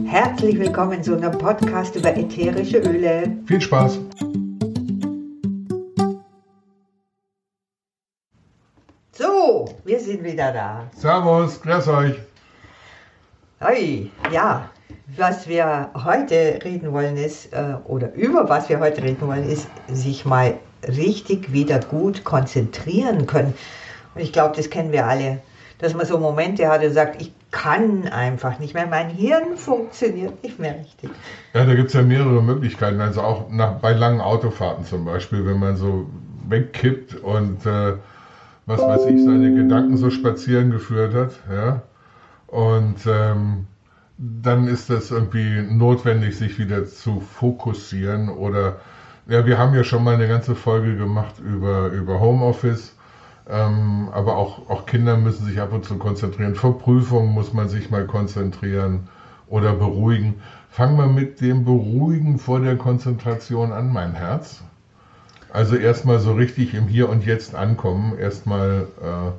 Herzlich willkommen zu einem Podcast über ätherische Öle. Viel Spaß! So, wir sind wieder da. Servus, grüß euch. Hey, ja, was wir heute reden wollen ist, äh, oder über was wir heute reden wollen, ist, sich mal richtig wieder gut konzentrieren können. Und ich glaube, das kennen wir alle, dass man so Momente hat und sagt, ich kann einfach nicht mehr, mein Hirn funktioniert nicht mehr richtig. Ja, da gibt es ja mehrere Möglichkeiten. Also auch nach, bei langen Autofahrten zum Beispiel, wenn man so wegkippt und äh, was weiß ich, seine Gedanken so spazieren geführt hat, ja. Und ähm, dann ist das irgendwie notwendig, sich wieder zu fokussieren. Oder ja, wir haben ja schon mal eine ganze Folge gemacht über, über Homeoffice. Ähm, aber auch, auch Kinder müssen sich ab und zu konzentrieren. Vor Prüfungen muss man sich mal konzentrieren oder beruhigen. Fangen wir mit dem Beruhigen vor der Konzentration an, mein Herz. Also erstmal so richtig im Hier und Jetzt ankommen. Erstmal, äh,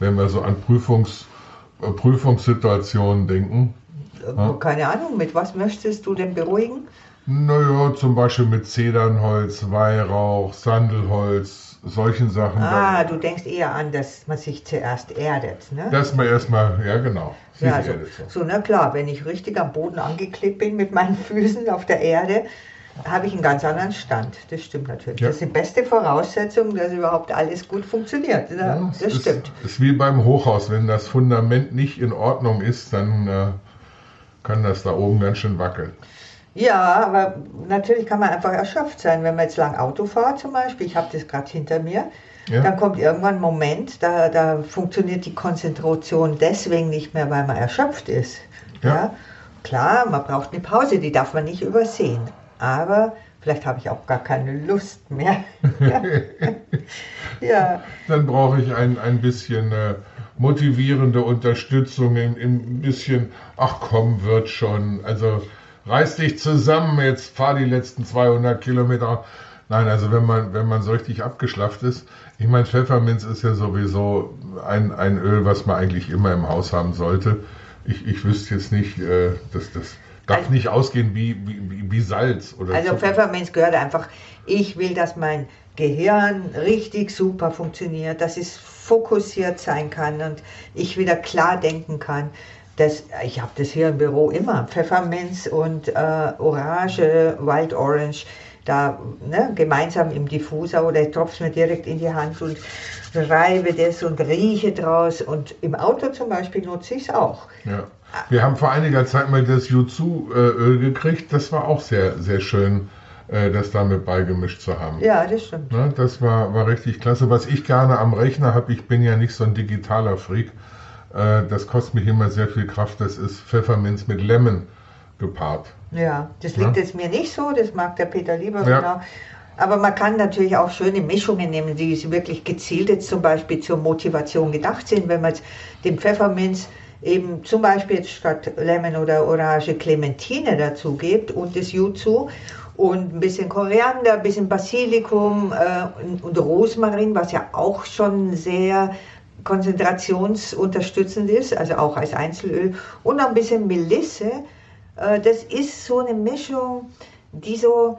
wenn wir so an Prüfungs, äh, Prüfungssituationen denken. Äh, keine Ahnung, mit was möchtest du denn beruhigen? Naja, zum Beispiel mit Zedernholz, Weihrauch, Sandelholz, solchen Sachen. Ah, du denkst eher an, dass man sich zuerst erdet, ne? Dass man erstmal, ja genau. Ja, so, so, na klar, wenn ich richtig am Boden angeklebt bin mit meinen Füßen auf der Erde, habe ich einen ganz anderen Stand. Das stimmt natürlich. Ja. Das ist die beste Voraussetzung, dass überhaupt alles gut funktioniert. Ja, das ist, stimmt. ist wie beim Hochhaus. Wenn das Fundament nicht in Ordnung ist, dann äh, kann das da oben ganz schön wackeln. Ja, aber natürlich kann man einfach erschöpft sein, wenn man jetzt lang Auto fährt zum Beispiel. Ich habe das gerade hinter mir. Ja. Dann kommt irgendwann ein Moment, da, da funktioniert die Konzentration deswegen nicht mehr, weil man erschöpft ist. Ja. ja. Klar, man braucht eine Pause, die darf man nicht übersehen aber vielleicht habe ich auch gar keine Lust mehr. ja. Dann brauche ich ein, ein bisschen äh, motivierende Unterstützung, ein, ein bisschen, ach komm, wird schon. Also reiß dich zusammen, jetzt fahr die letzten 200 Kilometer. Nein, also wenn man, wenn man so richtig abgeschlafft ist, ich meine, Pfefferminz ist ja sowieso ein, ein Öl, was man eigentlich immer im Haus haben sollte. Ich, ich wüsste jetzt nicht, äh, dass das darf also, nicht ausgehen wie, wie, wie Salz oder Also Zucker. Pfefferminz gehört einfach, ich will, dass mein Gehirn richtig super funktioniert, dass es fokussiert sein kann und ich wieder klar denken kann. Das, ich habe das hier im Büro immer, Pfefferminz und äh, Orange, Wild Orange, da ne, gemeinsam im Diffuser oder ich tropfe es mir direkt in die Hand und reibe das und rieche draus und im Auto zum Beispiel nutze ich es auch. Ja. Wir haben vor einiger Zeit mal das Yuzu-Öl gekriegt. Das war auch sehr, sehr schön, äh, das damit beigemischt zu haben. Ja, das stimmt. Ne, das war, war richtig klasse. Was ich gerne am Rechner habe, ich bin ja nicht so ein digitaler Freak. Äh, das kostet mich immer sehr viel Kraft. Das ist Pfefferminz mit Lemon gepaart. Ja, das liegt ja? jetzt mir nicht so. Das mag der Peter lieber. Ja. Genau. Aber man kann natürlich auch schöne Mischungen nehmen, die wirklich gezielt jetzt zum Beispiel zur Motivation gedacht sind. Wenn man jetzt den Pfefferminz eben zum Beispiel jetzt statt Lemon oder Orange Clementine dazu gibt und das Jutsu und ein bisschen Koriander, ein bisschen Basilikum äh, und, und Rosmarin, was ja auch schon sehr konzentrationsunterstützend ist, also auch als Einzelöl und ein bisschen Melisse. Äh, das ist so eine Mischung, die so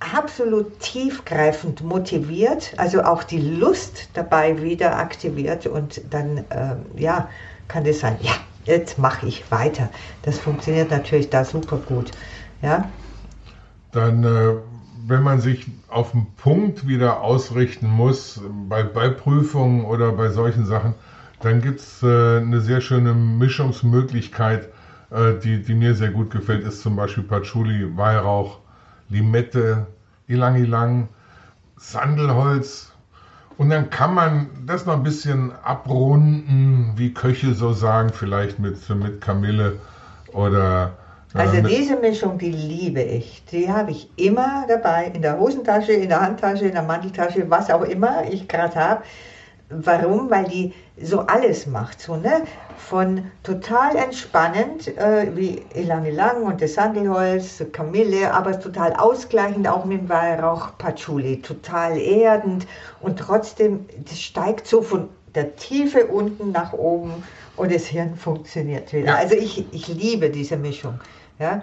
absolut tiefgreifend motiviert, also auch die Lust dabei wieder aktiviert und dann, äh, ja, kann das sein, ja, jetzt mache ich weiter. Das funktioniert natürlich da super gut. Ja? Dann, äh, wenn man sich auf den Punkt wieder ausrichten muss, bei, bei Prüfungen oder bei solchen Sachen, dann gibt es äh, eine sehr schöne Mischungsmöglichkeit, äh, die, die mir sehr gut gefällt, ist zum Beispiel Patchouli, Weihrauch, Limette, Ilang-Ilang, Sandelholz, und dann kann man das noch ein bisschen abrunden, wie Köche so sagen, vielleicht mit, mit Kamille oder. Also diese Mischung, die liebe ich. Die habe ich immer dabei, in der Hosentasche, in der Handtasche, in der Manteltasche, was auch immer ich gerade habe. Warum? Weil die so alles macht. So, ne? Von total entspannend, äh, wie Ilang Ilang und das Sandelholz, Kamille, aber total ausgleichend auch mit dem Weihrauch Patchouli. Total erdend und trotzdem, das steigt so von der Tiefe unten nach oben und das Hirn funktioniert wieder. Ja. Also ich, ich liebe diese Mischung. Ja?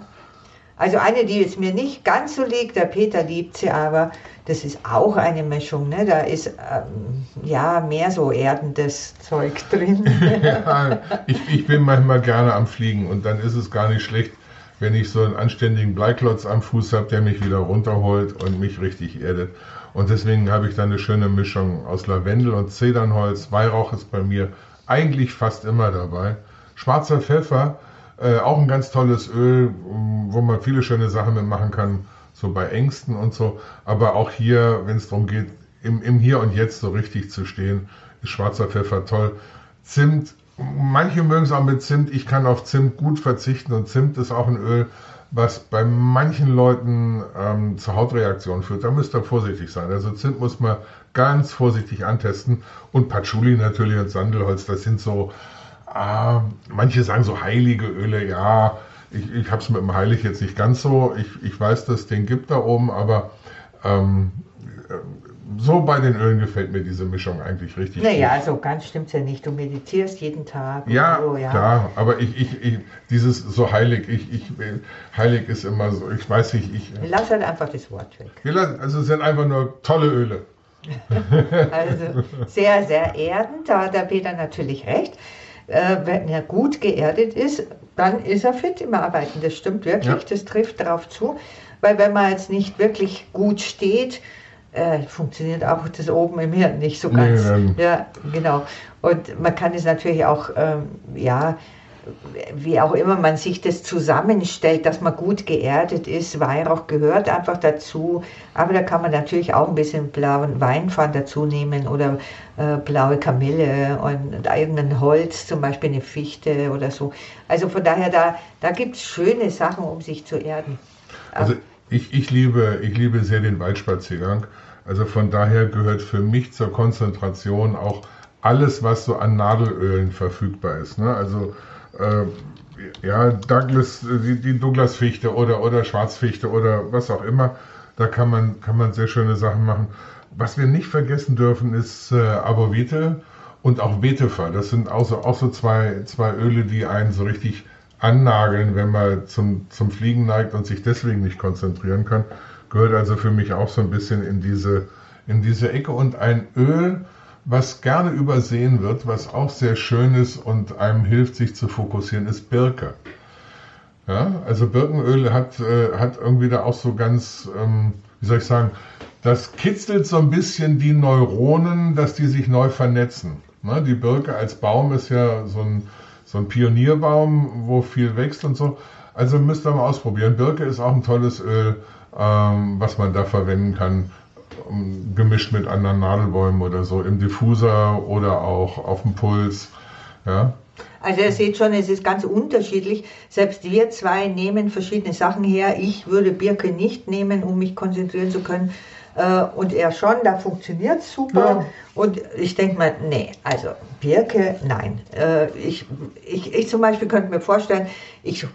Also eine, die jetzt mir nicht ganz so liegt, der Peter liebt sie aber, das ist auch eine Mischung. Ne? Da ist ähm, ja mehr so erdendes Zeug drin. ja, ich, ich bin manchmal gerne am Fliegen und dann ist es gar nicht schlecht, wenn ich so einen anständigen Bleiklotz am Fuß habe, der mich wieder runterholt und mich richtig erdet. Und deswegen habe ich da eine schöne Mischung aus Lavendel und Zedernholz. Weihrauch ist bei mir eigentlich fast immer dabei. Schwarzer Pfeffer, äh, auch ein ganz tolles Öl, um, wo man viele schöne Sachen mitmachen kann, so bei Ängsten und so. Aber auch hier, wenn es darum geht, im, im Hier und Jetzt so richtig zu stehen, ist schwarzer Pfeffer toll. Zimt, manche mögen es auch mit Zimt. Ich kann auf Zimt gut verzichten und Zimt ist auch ein Öl, was bei manchen Leuten ähm, zu Hautreaktionen führt. Da müsst ihr vorsichtig sein. Also Zimt muss man ganz vorsichtig antesten. Und Patchouli natürlich und Sandelholz, das sind so, ah, manche sagen so heilige Öle, ja. Ich, ich habe es mit dem Heilig jetzt nicht ganz so. Ich, ich weiß, dass es den gibt da oben, aber ähm, so bei den Ölen gefällt mir diese Mischung eigentlich richtig naja, gut. so ganz stimmt es ja nicht. Du meditierst jeden Tag. Ja, so, ja. klar, aber ich, ich, ich, dieses so heilig, ich, ich, heilig ist immer so, ich weiß nicht, ich, Lass halt einfach das Wort weg. wir lassen, also es sind einfach nur tolle Öle. Also sehr, sehr erdend, da hat der Peter natürlich recht. Äh, wenn er gut geerdet ist, dann ist er fit im Arbeiten. Das stimmt wirklich, Ja. das trifft darauf zu. Weil wenn man jetzt nicht wirklich gut steht, äh, funktioniert auch das oben im Hirn nicht so Nee, ganz. dann- ja, genau. Und man kann es natürlich auch, ähm, ja, wie auch immer man sich das zusammenstellt, dass man gut geerdet ist. Weihrauch gehört einfach dazu. Aber da kann man natürlich auch ein bisschen blauen Weinpfann dazu nehmen oder äh, blaue Kamille und irgendein Holz, zum Beispiel eine Fichte oder so. Also von daher, da, da gibt es schöne Sachen, um sich zu erden. Also ich, ich, liebe, ich liebe sehr den Waldspaziergang. Also von daher gehört für mich zur Konzentration auch alles, was so an Nadelölen verfügbar ist. Ne? Also äh, ja, Douglas, die, die Douglas-Fichte oder, oder Schwarzfichte oder was auch immer, da kann man, kann man sehr schöne Sachen machen. Was wir nicht vergessen dürfen, ist äh, Abovite und auch Betefer. Das sind auch so, auch so zwei, zwei Öle, die einen so richtig annageln, wenn man zum, zum Fliegen neigt und sich deswegen nicht konzentrieren kann. Gehört also für mich auch so ein bisschen in diese, in diese Ecke. Und ein Öl, was gerne übersehen wird, was auch sehr schön ist und einem hilft, sich zu fokussieren, ist Birke. Ja, also Birkenöl hat, äh, hat irgendwie da auch so ganz, ähm, wie soll ich sagen, das kitzelt so ein bisschen die Neuronen, dass die sich neu vernetzen. Ne? Die Birke als Baum ist ja so ein, so ein Pionierbaum, wo viel wächst und so. Also müsst ihr mal ausprobieren. Birke ist auch ein tolles Öl, ähm, was man da verwenden kann, gemischt mit anderen Nadelbäumen oder so, im Diffuser oder auch auf dem Puls. Ja. Also ihr seht schon, es ist ganz unterschiedlich. Selbst wir zwei nehmen verschiedene Sachen her. Ich würde Birke nicht nehmen, um mich konzentrieren zu können. Äh, Und er schon, da funktioniert super. Ja. Und ich denke mal, nee, also Birke, nein. Äh, Ich, ich, ich zum Beispiel könnte mir vorstellen, ich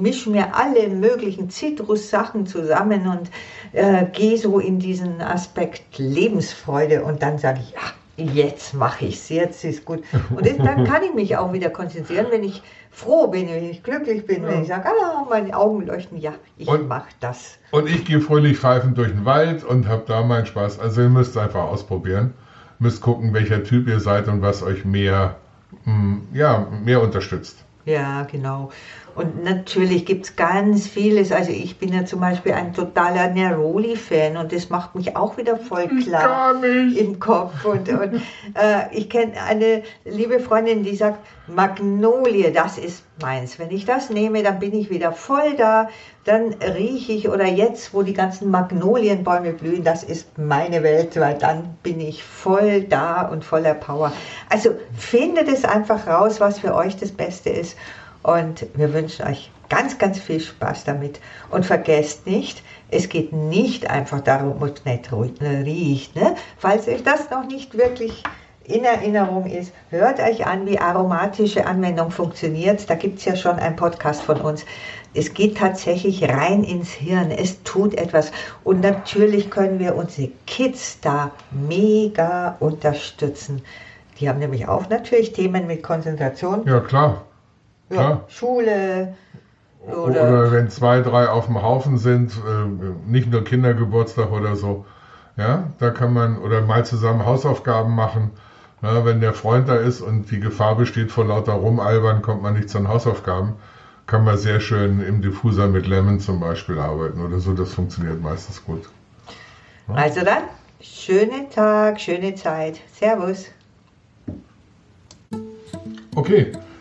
mische mir alle möglichen Zitrussachen zusammen und äh, gehe so in diesen Aspekt Lebensfreude und dann sage ich, ja, jetzt mache ich es, jetzt ist gut. Und das, dann kann ich mich auch wieder konzentrieren, wenn ich froh bin, wenn ich glücklich bin, wenn ich sage, ah, meine Augen leuchten, ja, ich mache das. Und ich gehe fröhlich pfeifend durch den Wald und habe da meinen Spaß. Also ihr müsst einfach ausprobieren. Müsst gucken, welcher Typ ihr seid und was euch mehr, mm, ja, mehr unterstützt. Ja, genau. Und natürlich gibt es ganz vieles. Also ich bin ja zum Beispiel ein totaler Neroli-Fan und das macht mich auch wieder voll klar im Kopf. Und, und äh, ich kenne eine liebe Freundin, die sagt, Magnolie, das ist meins. Wenn ich das nehme, dann bin ich wieder voll da. Dann rieche ich, oder jetzt, wo die ganzen Magnolienbäume blühen, das ist meine Welt, weil dann bin ich voll da und voller Power. Also findet es einfach raus, was für euch das Beste ist. Und wir wünschen euch ganz, ganz viel Spaß damit. Und vergesst nicht, es geht nicht einfach darum, ob es nicht riecht. Ne? Falls euch das noch nicht wirklich in Erinnerung ist, hört euch an, wie aromatische Anwendung funktioniert. Da gibt es ja schon einen Podcast von uns. Es geht tatsächlich rein ins Hirn. Es tut etwas. Und natürlich können wir unsere Kids da mega unterstützen. Die haben nämlich auch natürlich Themen mit Konzentration. Ja, klar. Ja. Schule Oder, oder, wenn zwei, drei auf dem Haufen sind, äh, nicht nur Kindergeburtstag oder so. Ja, da kann man oder mal zusammen Hausaufgaben machen. Ja, wenn der Freund da ist und die Gefahr besteht vor lauter Rumalbern, kommt man nicht zu den Hausaufgaben, kann man sehr schön im Diffuser mit Lemon zum Beispiel arbeiten oder so. Das funktioniert meistens gut. also dann, schönen Tag, schöne Zeit. Servus. Okay,